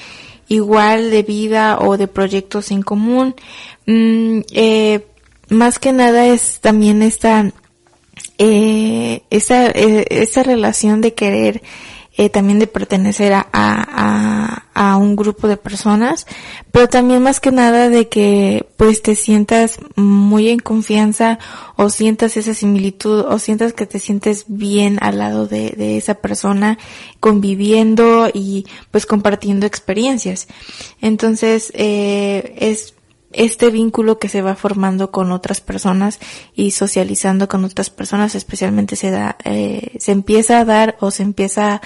igual de vida o de proyectos en común. Mm, eh, más que nada es también esta, eh, esa, eh, esa relación de querer eh, también de pertenecer a, a, a, un grupo de personas, pero también más que nada de que pues te sientas muy en confianza o sientas esa similitud o sientas que te sientes bien al lado de, de esa persona conviviendo y pues compartiendo experiencias. Entonces, eh, es este vínculo que se va formando con otras personas y socializando con otras personas especialmente se da eh, se empieza a dar o se empieza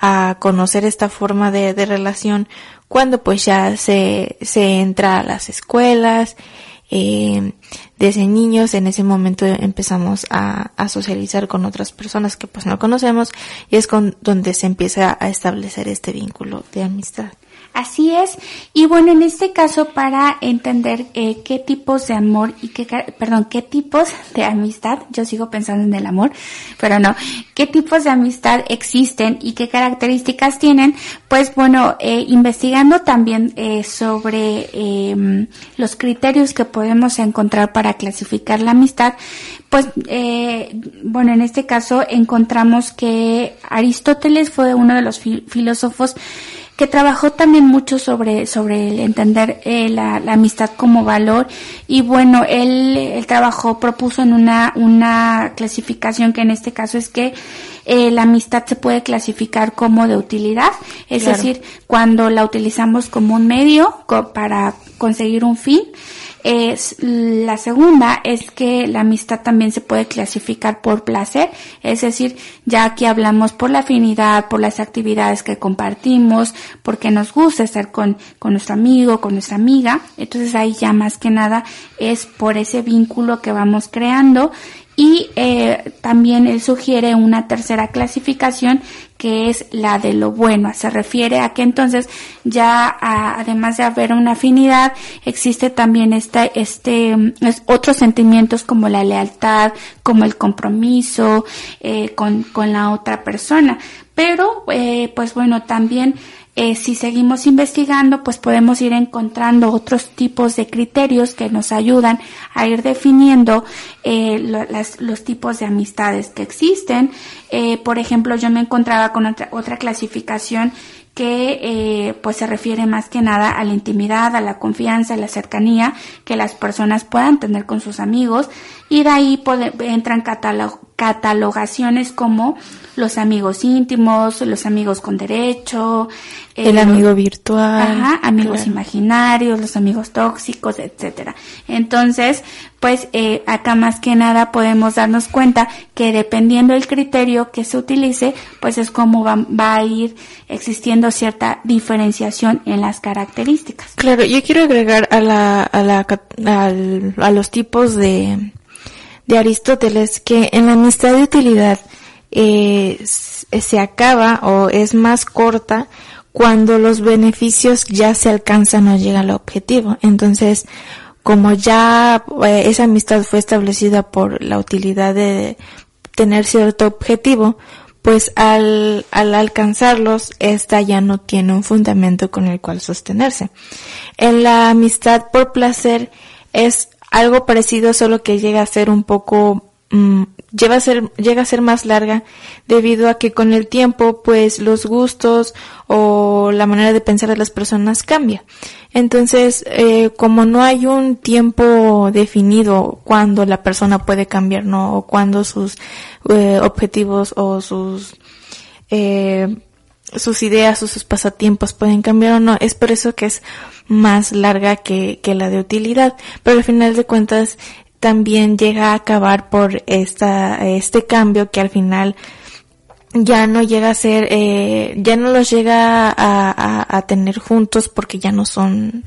a conocer esta forma de, de relación cuando pues ya se se entra a las escuelas eh, desde niños en ese momento empezamos a, a, socializar con otras personas que pues no conocemos y es con donde se empieza a establecer este vínculo de amistad Así es. Y bueno, en este caso, para entender eh, qué tipos de amor y qué, perdón, qué tipos de amistad, yo sigo pensando en el amor, pero no, qué tipos de amistad existen y qué características tienen, pues bueno, eh, investigando también eh, sobre em, los criterios que podemos encontrar para clasificar la amistad, pues bueno, en este caso encontramos que Aristóteles fue uno de los filósofos que trabajó también mucho sobre, sobre el entender eh, la, la, amistad como valor. Y bueno, él, el trabajó, propuso en una, una clasificación que en este caso es que eh, la amistad se puede clasificar como de utilidad, es decir, cuando la utilizamos como un medio para conseguir un fin, es, la segunda es que la amistad también se puede clasificar por placer, es decir, ya aquí hablamos por la afinidad, por las actividades que compartimos, porque nos gusta estar con, con nuestro amigo, con nuestra amiga, entonces ahí ya más que nada es por ese vínculo que vamos creando. Y eh, también él sugiere una tercera clasificación que es la de lo bueno. Se refiere a que entonces ya además de haber una afinidad, existe también este, este, otros sentimientos como la lealtad, como el compromiso eh, con, con la otra persona. Pero, eh, pues bueno, también eh, si seguimos investigando, pues podemos ir encontrando otros tipos de criterios que nos ayudan a ir definiendo eh, los tipos de amistades que existen. Eh, por ejemplo, yo me encontraba con otra, otra clasificación que pues se refiere más que nada a la intimidad, a la confianza, a la cercanía que las personas puedan tener con sus amigos y de ahí entran catalogaciones como los amigos íntimos, los amigos con derecho, el amigo virtual, ajá, amigos imaginarios, los amigos tóxicos, etcétera. Entonces, pues eh, acá más que nada podemos darnos cuenta que dependiendo del criterio que se utilice, pues es como va, va, a ir existiendo cierta diferenciación en las características. Claro, yo quiero agregar a la, a la, a los tipos de, de Aristóteles que en la amistad de utilidad eh, se acaba o es más corta cuando los beneficios ya se alcanzan o llegan al objetivo. Entonces, como ya eh, esa amistad fue establecida por la utilidad de tener cierto objetivo, pues al, al alcanzarlos, esta ya no tiene un fundamento con el cual sostenerse. En la amistad por placer es algo parecido, solo que llega a ser un poco mm, llega a ser llega a ser más larga debido a que con el tiempo pues los gustos o la manera de pensar de las personas cambia. Entonces eh, como no hay un tiempo definido cuando la persona puede cambiar no o cuando sus eh, objetivos o sus eh, sus ideas o sus pasatiempos pueden cambiar o no. Es por eso que es más larga que, que la de utilidad. Pero al final de cuentas también llega a acabar por esta, este cambio que al final ya no llega a ser, eh, ya no los llega a, a, a tener juntos porque ya no son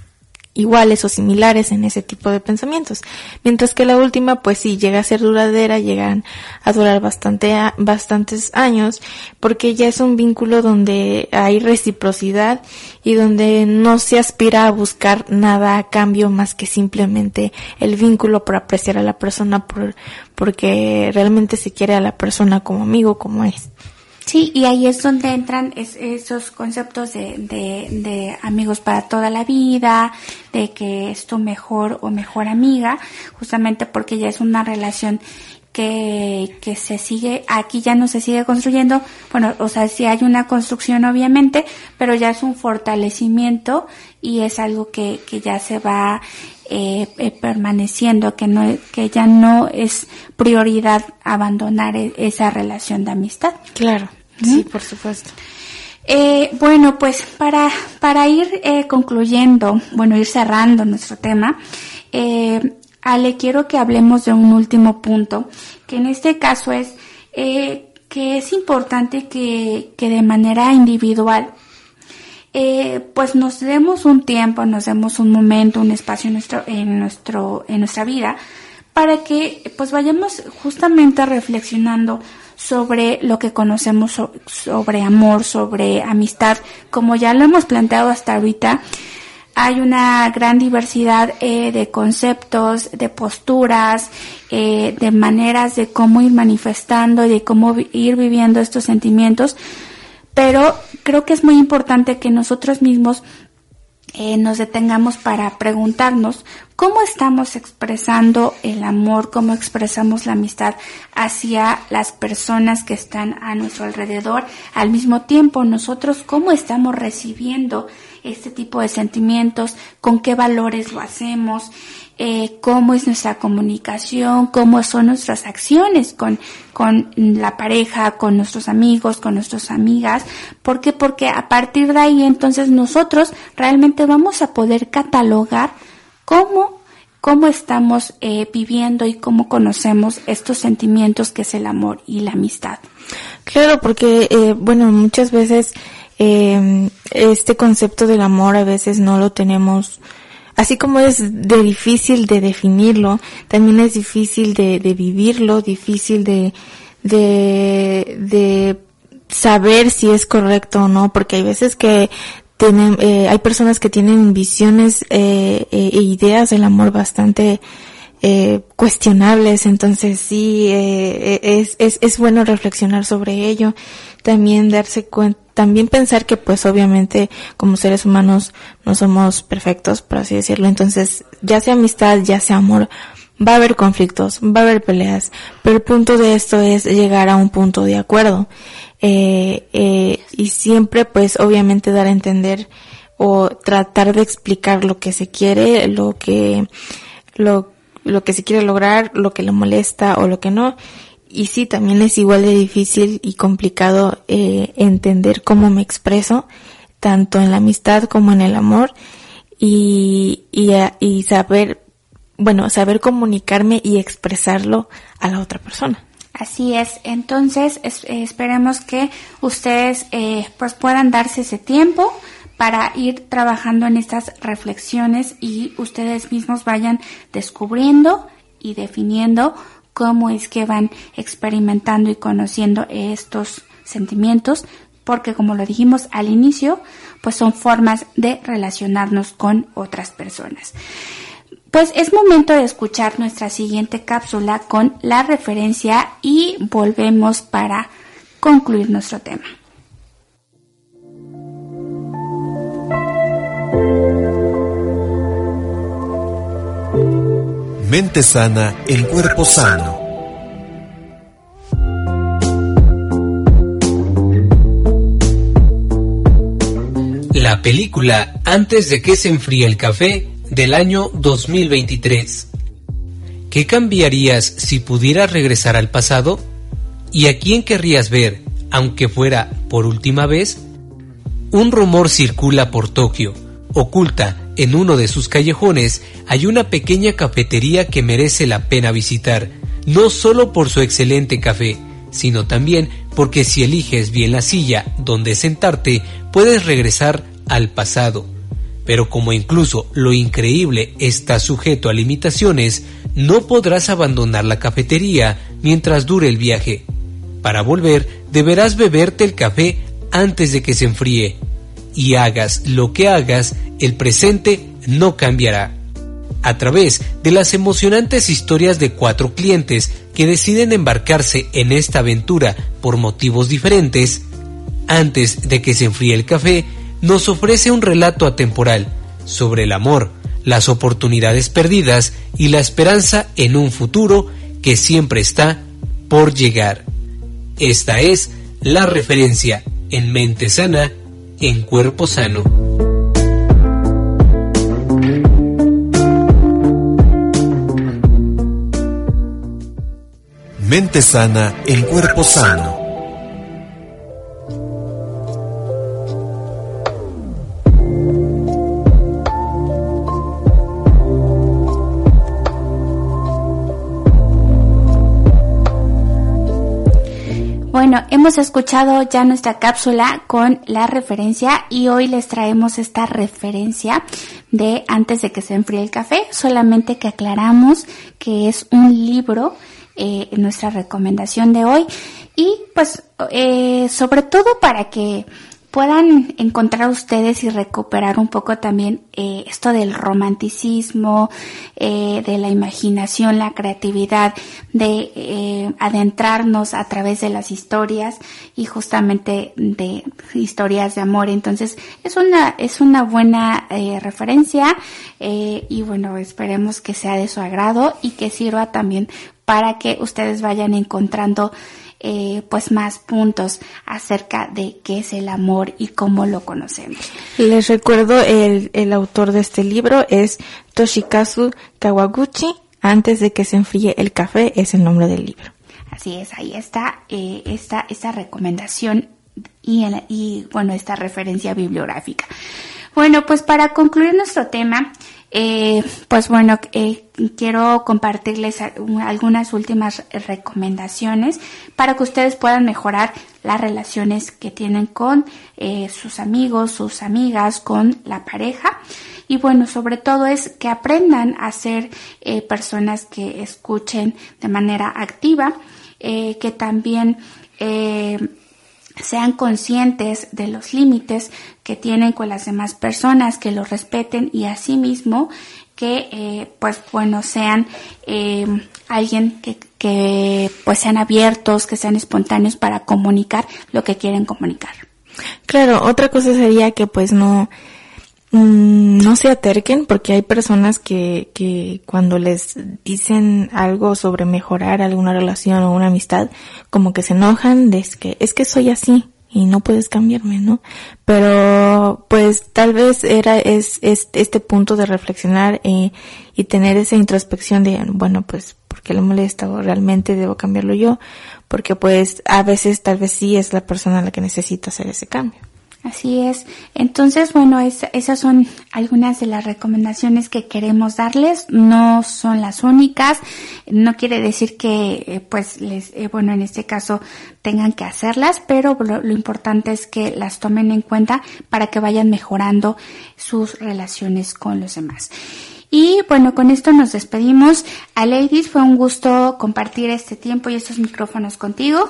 iguales o similares en ese tipo de pensamientos. Mientras que la última, pues sí, llega a ser duradera, llegan a durar bastante, bastantes años, porque ya es un vínculo donde hay reciprocidad y donde no se aspira a buscar nada a cambio más que simplemente el vínculo por apreciar a la persona, por, porque realmente se quiere a la persona como amigo, como es. Sí, y ahí es donde entran esos conceptos de, de, amigos para toda la vida, de que es tu mejor o mejor amiga, justamente porque ya es una relación que, que se sigue, aquí ya no se sigue construyendo, bueno, o sea, sí hay una construcción obviamente, pero ya es un fortalecimiento y es algo que, que ya se va eh, eh, permaneciendo, que no, que ya no es prioridad abandonar e, esa relación de amistad. Claro. Sí, por supuesto. Eh, bueno, pues para, para ir eh, concluyendo, bueno, ir cerrando nuestro tema, eh, Ale, quiero que hablemos de un último punto, que en este caso es eh, que es importante que, que de manera individual, eh, pues nos demos un tiempo, nos demos un momento, un espacio en nuestro, en nuestro, en nuestra vida, para que pues vayamos justamente reflexionando sobre lo que conocemos sobre amor, sobre amistad. Como ya lo hemos planteado hasta ahorita, hay una gran diversidad eh, de conceptos, de posturas, eh, de maneras de cómo ir manifestando y de cómo ir viviendo estos sentimientos. Pero creo que es muy importante que nosotros mismos eh, nos detengamos para preguntarnos cómo estamos expresando el amor, cómo expresamos la amistad hacia las personas que están a nuestro alrededor. Al mismo tiempo, nosotros cómo estamos recibiendo este tipo de sentimientos, con qué valores lo hacemos, eh, cómo es nuestra comunicación, cómo son nuestras acciones con, con la pareja, con nuestros amigos, con nuestras amigas. ¿Por qué? Porque a partir de ahí entonces nosotros realmente vamos a poder catalogar cómo cómo estamos eh, viviendo y cómo conocemos estos sentimientos que es el amor y la amistad. Claro, porque, eh, bueno, muchas veces eh, este concepto del amor a veces no lo tenemos así como es de difícil de definirlo, también es difícil de, vivirlo, difícil de, de saber si es correcto o no, porque hay veces que tienen, eh, hay personas que tienen visiones eh, e, e ideas del amor bastante eh, cuestionables, entonces sí, eh, es, es, es bueno reflexionar sobre ello, también darse cuenta también pensar que pues obviamente como seres humanos no somos perfectos, por así decirlo. Entonces, ya sea amistad, ya sea amor, va a haber conflictos, va a haber peleas, pero el punto de esto es llegar a un punto de acuerdo. Eh, eh, y siempre pues obviamente dar a entender o tratar de explicar lo que se quiere, lo que, lo, lo que se quiere lograr, lo que le molesta o lo que no y sí, también es igual de difícil y complicado eh, entender cómo me expreso, tanto en la amistad como en el amor, y, y, y saber, bueno, saber comunicarme y expresarlo a la otra persona. Así es. Entonces, esperemos que ustedes eh, pues puedan darse ese tiempo para ir trabajando en estas reflexiones y ustedes mismos vayan descubriendo y definiendo cómo es que van experimentando y conociendo estos sentimientos, porque como lo dijimos al inicio, pues son formas de relacionarnos con otras personas. Pues es momento de escuchar nuestra siguiente cápsula con la referencia y volvemos para concluir nuestro tema. Mente sana, el cuerpo sano. La película Antes de que se enfríe el café del año 2023. ¿Qué cambiarías si pudieras regresar al pasado? ¿Y a quién querrías ver, aunque fuera por última vez? Un rumor circula por Tokio. Oculta en uno de sus callejones hay una pequeña cafetería que merece la pena visitar, no solo por su excelente café, sino también porque si eliges bien la silla donde sentarte, puedes regresar al pasado. Pero como incluso lo increíble está sujeto a limitaciones, no podrás abandonar la cafetería mientras dure el viaje. Para volver, deberás beberte el café antes de que se enfríe. Y hagas lo que hagas, el presente no cambiará. A través de las emocionantes historias de cuatro clientes que deciden embarcarse en esta aventura por motivos diferentes, antes de que se enfríe el café, nos ofrece un relato atemporal sobre el amor, las oportunidades perdidas y la esperanza en un futuro que siempre está por llegar. Esta es la referencia en mente sana, en cuerpo sano. Mente sana, el cuerpo sano. Bueno, hemos escuchado ya nuestra cápsula con la referencia y hoy les traemos esta referencia de antes de que se enfríe el café, solamente que aclaramos que es un libro, eh, nuestra recomendación de hoy. Y pues eh, sobre todo para que puedan encontrar ustedes y recuperar un poco también eh, esto del romanticismo, eh, de la imaginación, la creatividad, de eh, adentrarnos a través de las historias y justamente de historias de amor. Entonces es una es una buena referencia y bueno esperemos que sea de su agrado y que sirva también para que ustedes vayan encontrando eh, pues más puntos acerca de qué es el amor y cómo lo conocemos. Les recuerdo el, el autor de este libro es Toshikazu Kawaguchi. Antes de que se enfríe el café es el nombre del libro. Así es, ahí está eh, esta, esta recomendación y, y bueno, esta referencia bibliográfica. Bueno, pues para concluir nuestro tema, eh, pues bueno, eh, quiero compartirles algunas últimas recomendaciones para que ustedes puedan mejorar las relaciones que tienen con eh, sus amigos, sus amigas, con la pareja. Y bueno, sobre todo es que aprendan a ser personas que escuchen de manera activa, que también sean conscientes de los límites que tienen con las demás personas, que los respeten y asimismo que eh, pues bueno sean eh, alguien que, que pues sean abiertos, que sean espontáneos para comunicar lo que quieren comunicar. Claro, otra cosa sería que pues no Mm, no se aterquen porque hay personas que, que cuando les dicen algo sobre mejorar alguna relación o una amistad, como que se enojan de es que, es que soy así y no puedes cambiarme, ¿no? Pero pues tal vez era es, es este punto de reflexionar eh, y tener esa introspección de, bueno, pues, ¿por qué le molesta? ¿O realmente debo cambiarlo yo? Porque pues a veces tal vez sí es la persona la que necesita hacer ese cambio. Así es. Entonces, bueno, esas son algunas de las recomendaciones que queremos darles. No son las únicas. No quiere decir que, eh, pues, les, eh, bueno, en este caso tengan que hacerlas, pero lo, lo, importante es que las tomen en cuenta para que vayan mejorando sus relaciones con los demás. Y bueno, con esto nos despedimos. A Ladies, fue un gusto compartir este tiempo y estos micrófonos contigo.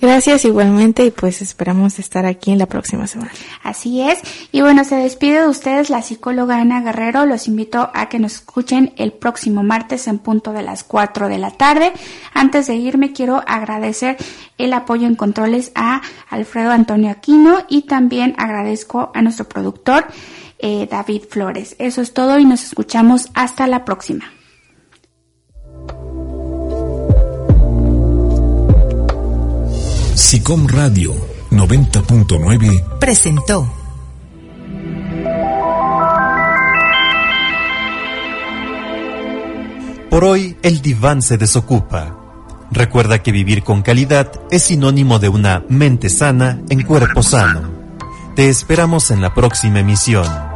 Gracias igualmente y pues esperamos estar aquí en la próxima semana. Así es. Y bueno, se despide de ustedes la psicóloga Ana Guerrero. Los invito a que nos escuchen el próximo martes en punto de las 4 de la tarde. Antes de irme quiero agradecer el apoyo en controles a Alfredo Antonio Aquino y también agradezco a nuestro productor eh, David Flores. Eso es todo y nos escuchamos hasta la próxima. SICOM Radio 90.9 presentó Por hoy el diván se desocupa. Recuerda que vivir con calidad es sinónimo de una mente sana en cuerpo sano. Te esperamos en la próxima emisión.